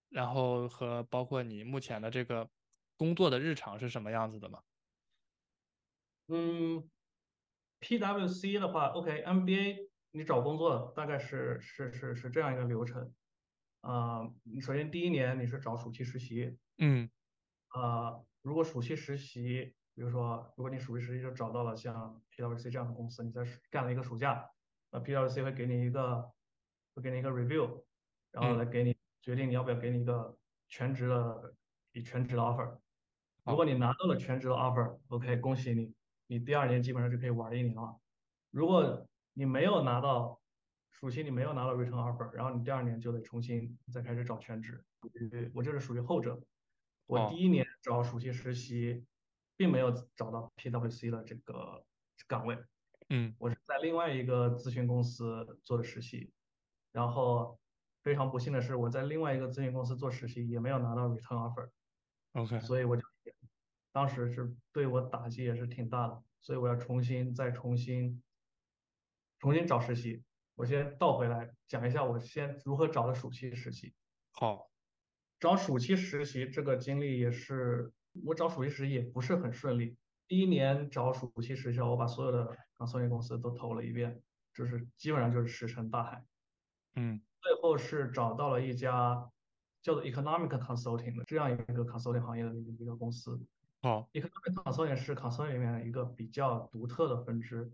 然后和包括你目前的这个工作的日常是什么样子的吗？嗯，PWC 的话，OK，MBA 你找工作大概是是是是这样一个流程，啊、你首先第一年你是找暑期实习，嗯。啊，如果暑期实习，比如说如果你暑期实习就找到了像 PWC 这样的公司，你在干了一个暑假，那 PWC 会给你一个会给你一个 review，然后来给你决定你要不要给你一个全职的以全职的 offer。如果你拿到了全职的 offer，OK，恭喜你，你第二年基本上就可以玩一年了。如果你没有拿到暑期，你没有拿到 return offer，然后你第二年就得重新再开始找全职。我这是属于后者。我第一年找暑期实习，并没有找到 PwC 的这个岗位。嗯，我是在另外一个咨询公司做的实习，然后非常不幸的是，我在另外一个咨询公司做实习也没有拿到 return offer。OK，所以我就当时是对我打击也是挺大的，所以我要重新再重新重新找实习。我先倒回来讲一下我先如何找的暑期实习。好。找暑期实习这个经历也是，我找暑期实习也不是很顺利。第一年找暑期实习，我把所有的刚创业公司都投了一遍，就是基本上就是石沉大海。嗯，最后是找到了一家叫做 Economic Consulting 的这样一个 consulting 行业的一个公司。好，Economic Consulting 是 consulting 里面一个比较独特的分支，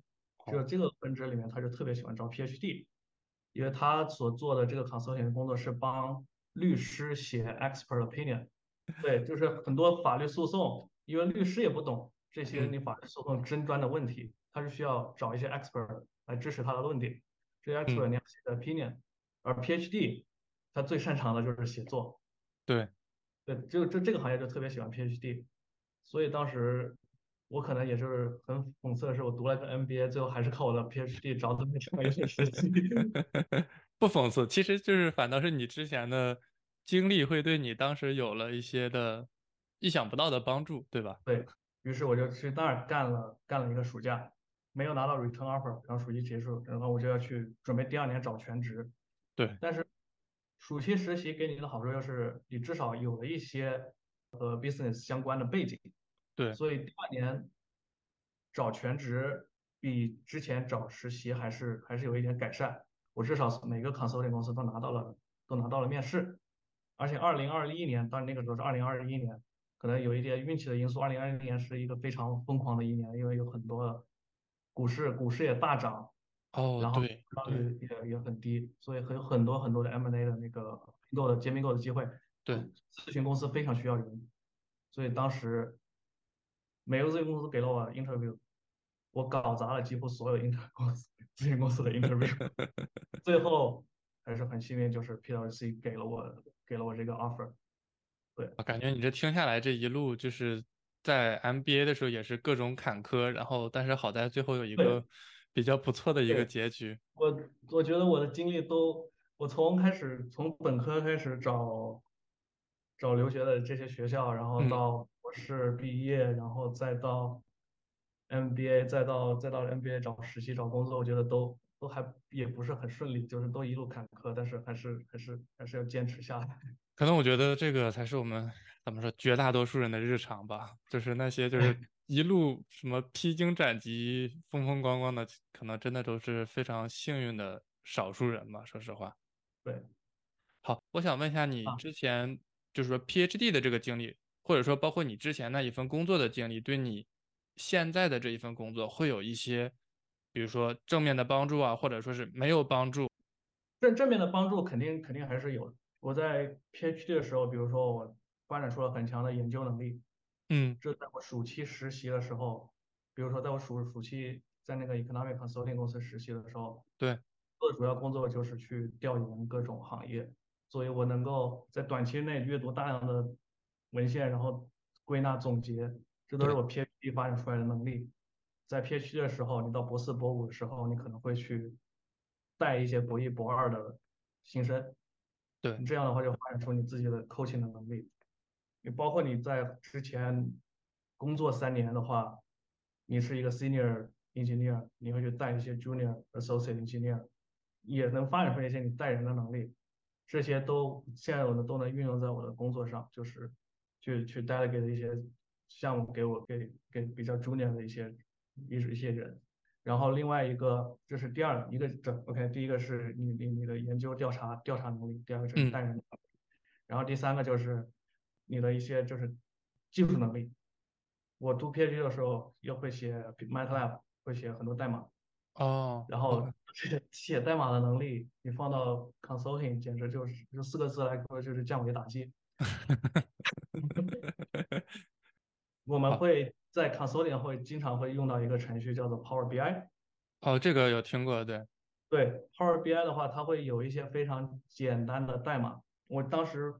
就这个分支里面，他就特别喜欢招 PhD，因为他所做的这个 consulting 的工作是帮。律师写 expert opinion，对，就是很多法律诉讼，因为律师也不懂这些你法律诉讼争端的问题，他是需要找一些 expert 来支持他的论点，这些 expert 你要写 opinion，而 PhD 他最擅长的就是写作，对，对，就这这个行业就特别喜欢 PhD，所以当时我可能也是很讽刺的是，我读了个 MBA，最后还是靠我的 PhD 找到了这么一份实习。不讽刺，其实就是反倒是你之前的经历会对你当时有了一些的意想不到的帮助，对吧？对于是我就去那儿干了干了一个暑假，没有拿到 return offer，然后暑期结束，然后我就要去准备第二年找全职。对，但是暑期实习给你的好处就是你至少有了一些和 business 相关的背景。对，所以第二年找全职比之前找实习还是还是有一点改善。我至少每个 consulting 公司都拿到了，都拿到了面试，而且二零二一年，当然那个时候是二零二一年，可能有一点运气的因素。二零二一年是一个非常疯狂的一年，因为有很多股市，股市也大涨，哦，然后利率也也很低，所以有很多很多的 M&A 的那个并购的兼并购的机会。对，咨询公司非常需要人，所以当时每个咨询公司给了我 interview。我搞砸了几乎所有 inter 公 司咨询公司的 interview，最后还是很幸运，就是 PwC 给了我给了我这个 offer。对，我感觉你这听下来这一路就是在 MBA 的时候也是各种坎坷，然后但是好在最后有一个比较不错的一个结局。我我觉得我的经历都，我从开始从本科开始找找留学的这些学校，然后到博士毕业，然后再到。MBA 再到再到 MBA 找实习找工作，我觉得都都还也不是很顺利，就是都一路坎坷，但是还是还是还是要坚持下来。可能我觉得这个才是我们怎么说绝大多数人的日常吧，就是那些就是一路什么披荆斩棘、风风光光的，可能真的都是非常幸运的少数人吧。说实话。对。好，我想问一下你之前就是说 PhD 的这个经历，或者说包括你之前那一份工作的经历，对你。现在的这一份工作会有一些，比如说正面的帮助啊，或者说是没有帮助。正正面的帮助肯定肯定还是有。我在 PhD 的时候，比如说我发展出了很强的研究能力。嗯。这在我暑期实习的时候，比如说在我暑暑期在那个 Economic Consulting 公司实习的时候，对，做的主要工作就是去调研各种行业，所以我能够在短期内阅读大量的文献，然后归纳总结。这都是我 PhD 发展出来的能力。在 PhD 的时候，你到博四、博五的时候，你可能会去带一些博一、博二的新生。对你，这样的话就发展出你自己的 coaching 的能力。你包括你在之前工作三年的话，你是一个 senior engineer，你会去带一些 junior associate engineer，也能发展出一些你带人的能力。这些都现在我的都能运用在我的工作上，就是去去 delegate 一些。项目给我给给比较 junior 的一些一一些人，然后另外一个这是第二一个整 OK，第一个是你你你的研究调查调查能力，第二个是带人，然后第三个就是你的一些就是技术能力。我读 PhD 的时候又会写 MATLAB，会写很多代码。哦。然后这写代码的能力，你放到 consulting 简直就是用四个字来说就是降维打击。我们会在 consulting 会经常会用到一个程序叫做 Power BI。哦，这个有听过，对。对 Power BI 的话，它会有一些非常简单的代码。我当时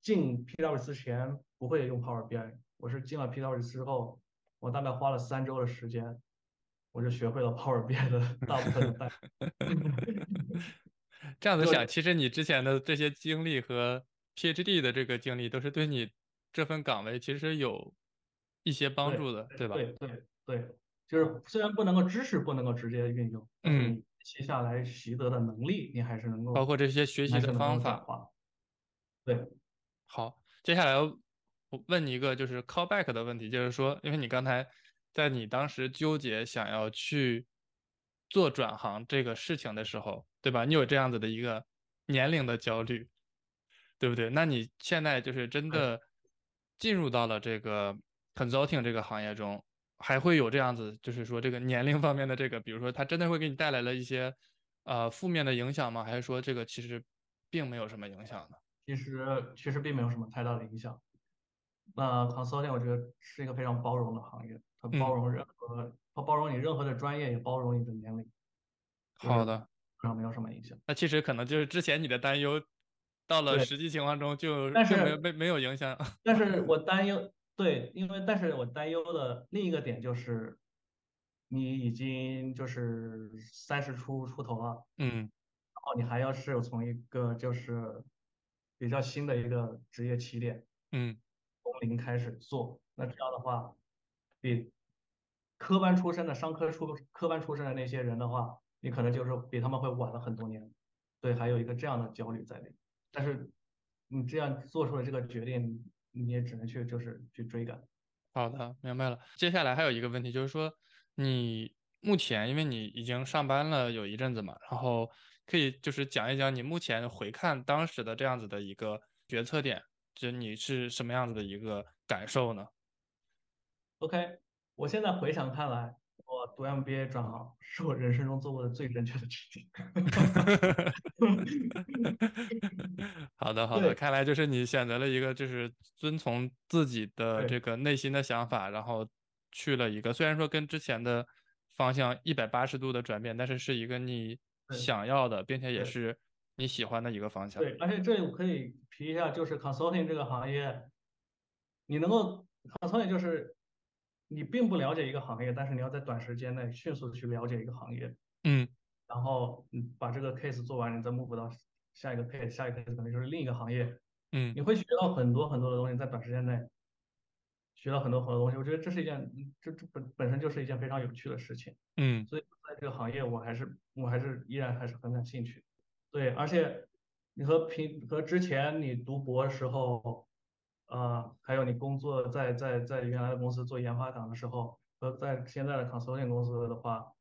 进 P W 之前不会用 Power BI，我是进了 PwC 之后，我大概花了三周的时间，我就学会了 Power BI 的大部分的代码。这样子想，其实你之前的这些经历和 PhD 的这个经历，都是对你这份岗位其实有一些帮助的，对吧？对对对，就是虽然不能够知识不能够直接运用，嗯。接下来习得的能力，你还是能够包括这些学习的方法。对，好，接下来我问你一个就是 callback 的问题，就是说，因为你刚才在你当时纠结想要去做转行这个事情的时候，对吧？你有这样子的一个年龄的焦虑，对不对？那你现在就是真的进入到了这个 consulting 这个行业中。还会有这样子，就是说这个年龄方面的这个，比如说它真的会给你带来了一些，呃，负面的影响吗？还是说这个其实并没有什么影响呢？其实其实并没有什么太大的影响。那 consulting 我觉得是一个非常包容的行业，它包容任何，它包容你任何的专业，也包容你的年龄。好的，然后没有什么影响。那其实可能就是之前你的担忧，到了实际情况中就但是没没没有影响。但是我担忧。对，因为但是我担忧的另一个点就是，你已经就是三十出出头了，嗯，然后你还要是从一个就是比较新的一个职业起点，嗯，从零开始做，那这样的话，比科班出身的商科出科班出身的那些人的话，你可能就是比他们会晚了很多年，对，还有一个这样的焦虑在里，但是你这样做出了这个决定。你也只能去就是去追赶。好的，明白了。接下来还有一个问题，就是说你目前因为你已经上班了有一阵子嘛，然后可以就是讲一讲你目前回看当时的这样子的一个决策点，就你是什么样子的一个感受呢？OK，我现在回想看来。我读 MBA 转行是我人生中做过的最正确的决定。好的，好的，看来就是你选择了一个就是遵从自己的这个内心的想法，然后去了一个虽然说跟之前的方向一百八十度的转变，但是是一个你想要的，并且也是你喜欢的一个方向。对，而且这里我可以提一下，就是 consulting 这个行业，你能够 consulting 就是。你并不了解一个行业，但是你要在短时间内迅速的去了解一个行业，嗯，然后嗯把这个 case 做完，你再 move 到下一个 case，下一个 case 可能就是另一个行业，嗯，你会学到很多很多的东西，在短时间内学到很多很多东西，我觉得这是一件这这本本身就是一件非常有趣的事情，嗯，所以在这个行业我还是我还是依然还是很感兴趣，对，而且你和平和之前你读博的时候。呃，还有你工作在在在原来的公司做研发岗的时候，和在现在的 consulting 公司的话，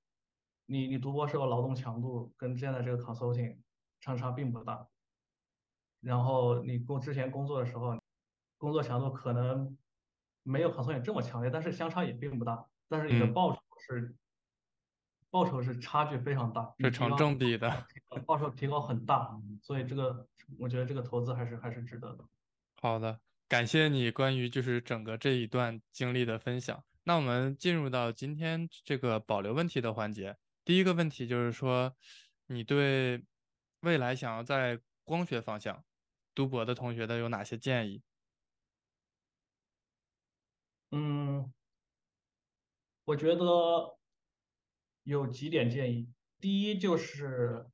你你读博时候劳动强度跟现在这个 consulting 相差并不大。然后你工之前工作的时候，工作强度可能没有 consulting 这么强烈，但是相差也并不大。但是你的报酬是报酬是差距非常大，是成正比的，报酬提高很大，所以这个我觉得这个投资还是还是值得的。好的。感谢你关于就是整个这一段经历的分享。那我们进入到今天这个保留问题的环节。第一个问题就是说，你对未来想要在光学方向读博的同学的有哪些建议？嗯，我觉得有几点建议。第一就是，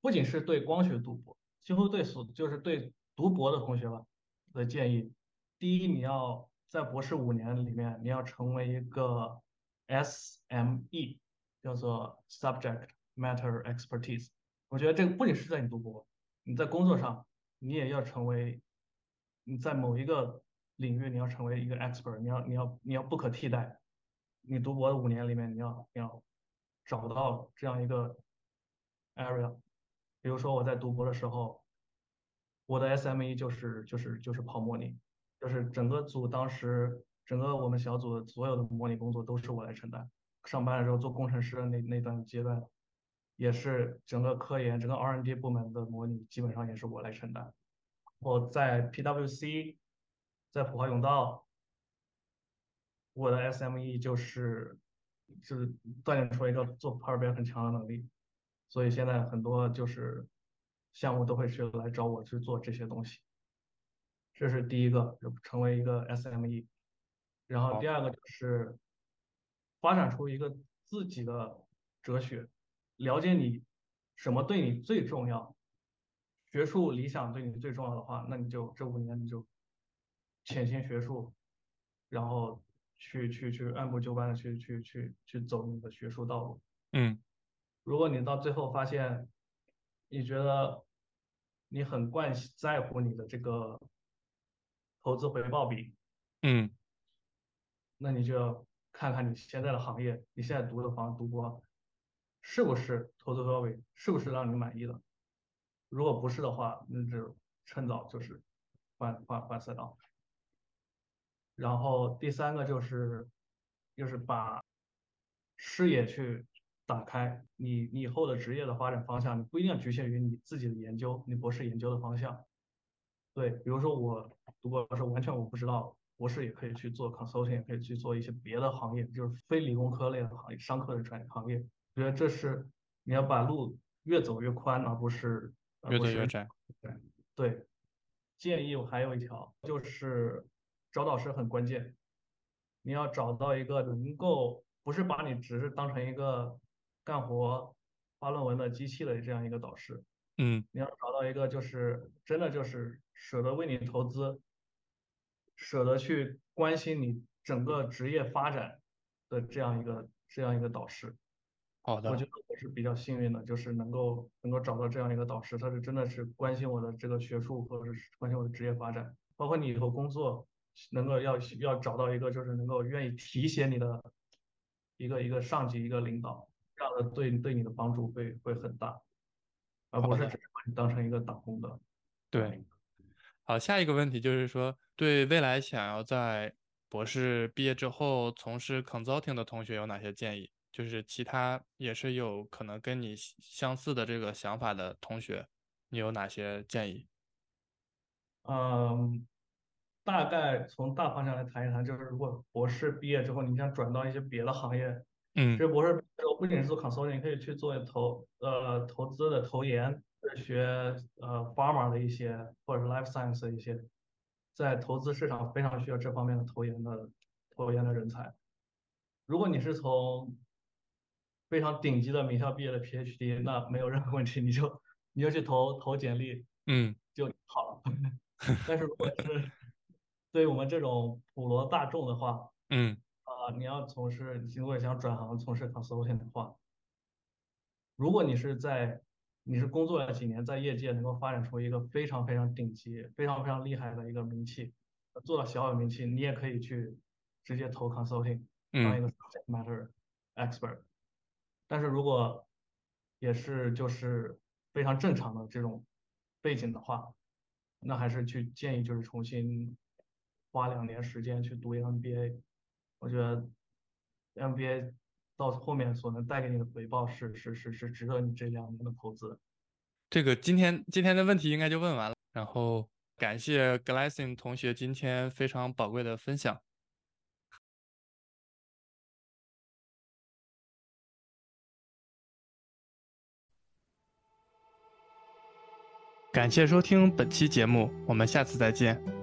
不仅是对光学读博，几乎对所就是对读博的同学吧。的建议，第一，你要在博士五年里面，你要成为一个 SME，叫做 Subject Matter Expertise。我觉得这个不仅是在你读博，你在工作上，你也要成为你在某一个领域，你要成为一个 expert，你要你要你要不可替代。你读博的五年里面，你要你要找到这样一个 area。比如说我在读博的时候。我的 SME 就是就是就是跑模拟，就是整个组当时整个我们小组所有的模拟工作都是我来承担。上班的时候做工程师的那那段阶段，也是整个科研整个 R&D 部门的模拟基本上也是我来承担。我在 PwC，在普华永道，我的 SME 就是就是锻炼出一个做 Power BI 很强的能力，所以现在很多就是项目都会去来找我去做这些东西。这是第一个，就成为一个 SME。然后第二个就是发展出一个自己的哲学，了解你什么对你最重要，学术理想对你最重要的话，那你就这五年你就潜心学术，然后去去去按部就班的去去去去走你的学术道路。嗯，如果你到最后发现，你觉得你很惯在乎你的这个投资回报比，嗯。那你就要看看你现在的行业，你现在读的房读博，是不是投资回报比，是不是让你满意的？如果不是的话，那就趁早就是换换换赛道。然后第三个就是，就是把视野去打开，你你以后的职业的发展方向，你不一定要局限于你自己的研究，你博士研究的方向。对，比如说我读博的时候，完全我不知道。博士也可以去做 consulting，也可以去做一些别的行业，就是非理工科类的行业、商科的专业行业。我觉得这是你要把路越走越宽，而不是越走越窄。对对，建议我还有一条，就是找导师很关键。你要找到一个能够不是把你只是当成一个干活、发论文的机器的这样一个导师。嗯，你要找到一个就是真的就是舍得为你投资。舍得去关心你整个职业发展的这样一个这样一个导师，好的，我觉得我是比较幸运的，就是能够能够找到这样一个导师，他是真的是关心我的这个学术或者是关心我的职业发展，包括你以后工作能够要要找到一个就是能够愿意提携你的一个一个上级一个领导，这样的对对你的帮助会会很大，而不是只是把你当成一个打工的，对。好，下一个问题就是说，对未来想要在博士毕业之后从事 consulting 的同学有哪些建议？就是其他也是有可能跟你相似的这个想法的同学，你有哪些建议？嗯，大概从大方向来谈一谈，就是如果博士毕业之后你想转到一些别的行业，嗯，这博士不仅是做 consulting，可以去做投呃投资的投研。学呃 pharma 的一些或者是 life science 的一些，在投资市场非常需要这方面的投研的投研的人才。如果你是从非常顶级的名校毕业的 PhD，那没有任何问题，你就你就去投投简历，嗯，就好了。但是如果是对于我们这种普罗大众的话，嗯，啊，你要从事，如果想转行从事 consulting 的话，如果你是在你是工作了几年，在业界能够发展出一个非常非常顶级、非常非常厉害的一个名气，做到小有名气，你也可以去直接投 consulting，当一个 subject matter expert。但是如果也是就是非常正常的这种背景的话，那还是去建议就是重新花两年时间去读 MBA。我觉得 MBA。到后面所能带给你的回报是是是是值得你这两年的投资。这个今天今天的问题应该就问完了，然后感谢 Glassing 同学今天非常宝贵的分享。感谢收听本期节目，我们下次再见。